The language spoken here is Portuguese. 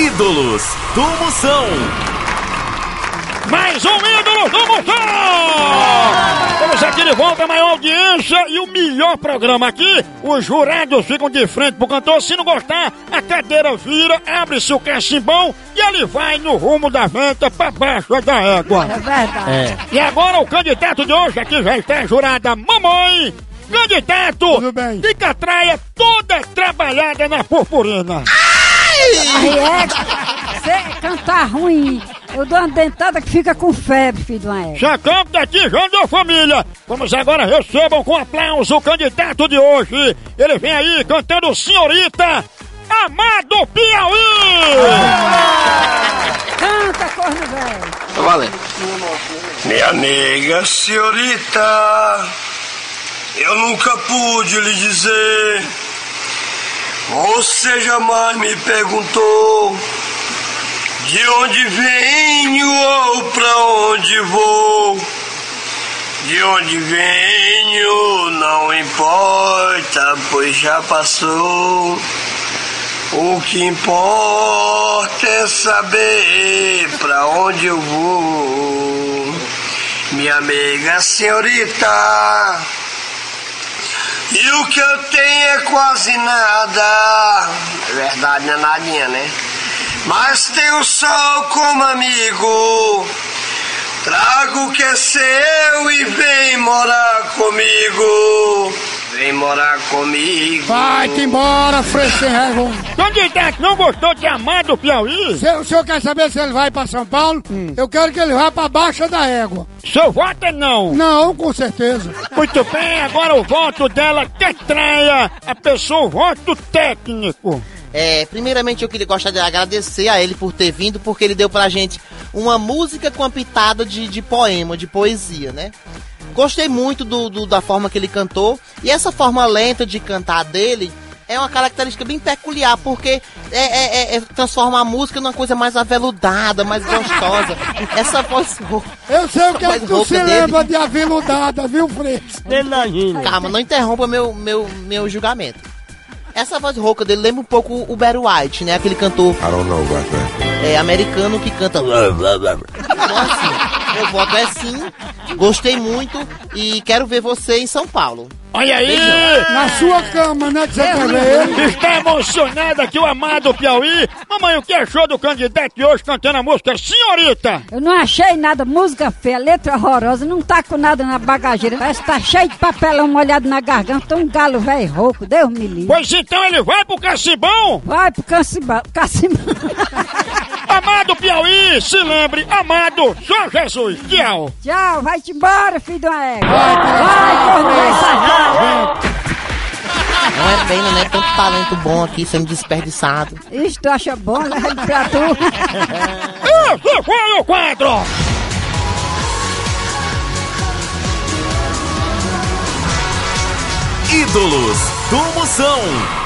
Ídolos do Moção. Mais um ídolo do Moção! Estamos aqui de volta, a maior audiência e o melhor programa aqui. Os jurados ficam de frente pro cantor. Se não gostar, a cadeira vira, abre-se o cacimbão e ele vai no rumo da venta pra baixo da égua. É verdade. E agora o candidato de hoje aqui já está a jurada Mamãe. Candidato Tudo bem. de catraia toda trabalhada na purpurina. Aí é, você cantar ruim. Eu dou uma dentada que fica com febre, filho uma égua. Chacão daqui, João da Família. Vamos agora recebam com aplauso o candidato de hoje. Ele vem aí cantando Senhorita Amado Piauí. Canta, corno velho. Valendo. Minha nega senhorita, eu nunca pude lhe dizer. Você jamais me perguntou de onde venho ou pra onde vou. De onde venho não importa, pois já passou. O que importa é saber pra onde eu vou. Minha amiga senhorita, e o que eu tenho é quase nada. É verdade, não é nadinha, né? Mas tenho o sol como amigo. Trago o que é seu e vem morar comigo. Vem morar comigo. Vai-te embora, fresco sem raiva. Candidato, não gostou de Amado Piauí? Se o senhor quer saber se ele vai pra São Paulo, eu quero que ele vá pra Baixa da Égua. Seu voto é não. Não, com certeza. Muito bem, agora o voto dela catraia. A pessoa, o voto técnico. É, primeiramente eu queria gostar de agradecer a ele por ter vindo, porque ele deu pra gente uma música com uma pitada de, de poema, de poesia, né? Gostei muito do, do- da forma que ele cantou, e essa forma lenta de cantar dele é uma característica bem peculiar, porque é, é- é- é- transforma a música numa coisa mais aveludada, mais gostosa. Essa voz rouca. Eu sei o que é tu se dele. lembra de aveludada, viu, fresco? Calma, não interrompa meu, meu, meu julgamento. Essa voz rouca dele lembra um pouco o Barry White, né? Aquele cantor é, americano que canta. Então, assim, meu voto é sim. Gostei muito e quero ver você em São Paulo. Olha aí! Na sua cama, né, que você quer ver ele? Está emocionado aqui o Amado Piauí. Mamãe, o que achou do candidato de hoje cantando a música Senhorita? Eu não achei nada, música feia, letra horrorosa, não tá com nada na bagageira. Parece que tá cheio de papelão molhado na garganta, um galo velho rouco, Deus me livre. Pois então ele vai pro Cacibão. Vai pro Cacimbão. Cacimbão. Piauí, se lembre, amado, só Jesus. Tchau. Tchau, vai-te embora, filho uma égua. Vai, corno velho safado. Não é pena, né? Tanto talento bom aqui sendo desperdiçado. Isso tu acha bom, né? Pra tu. Esse foi o quadro. Ídolos do Moção.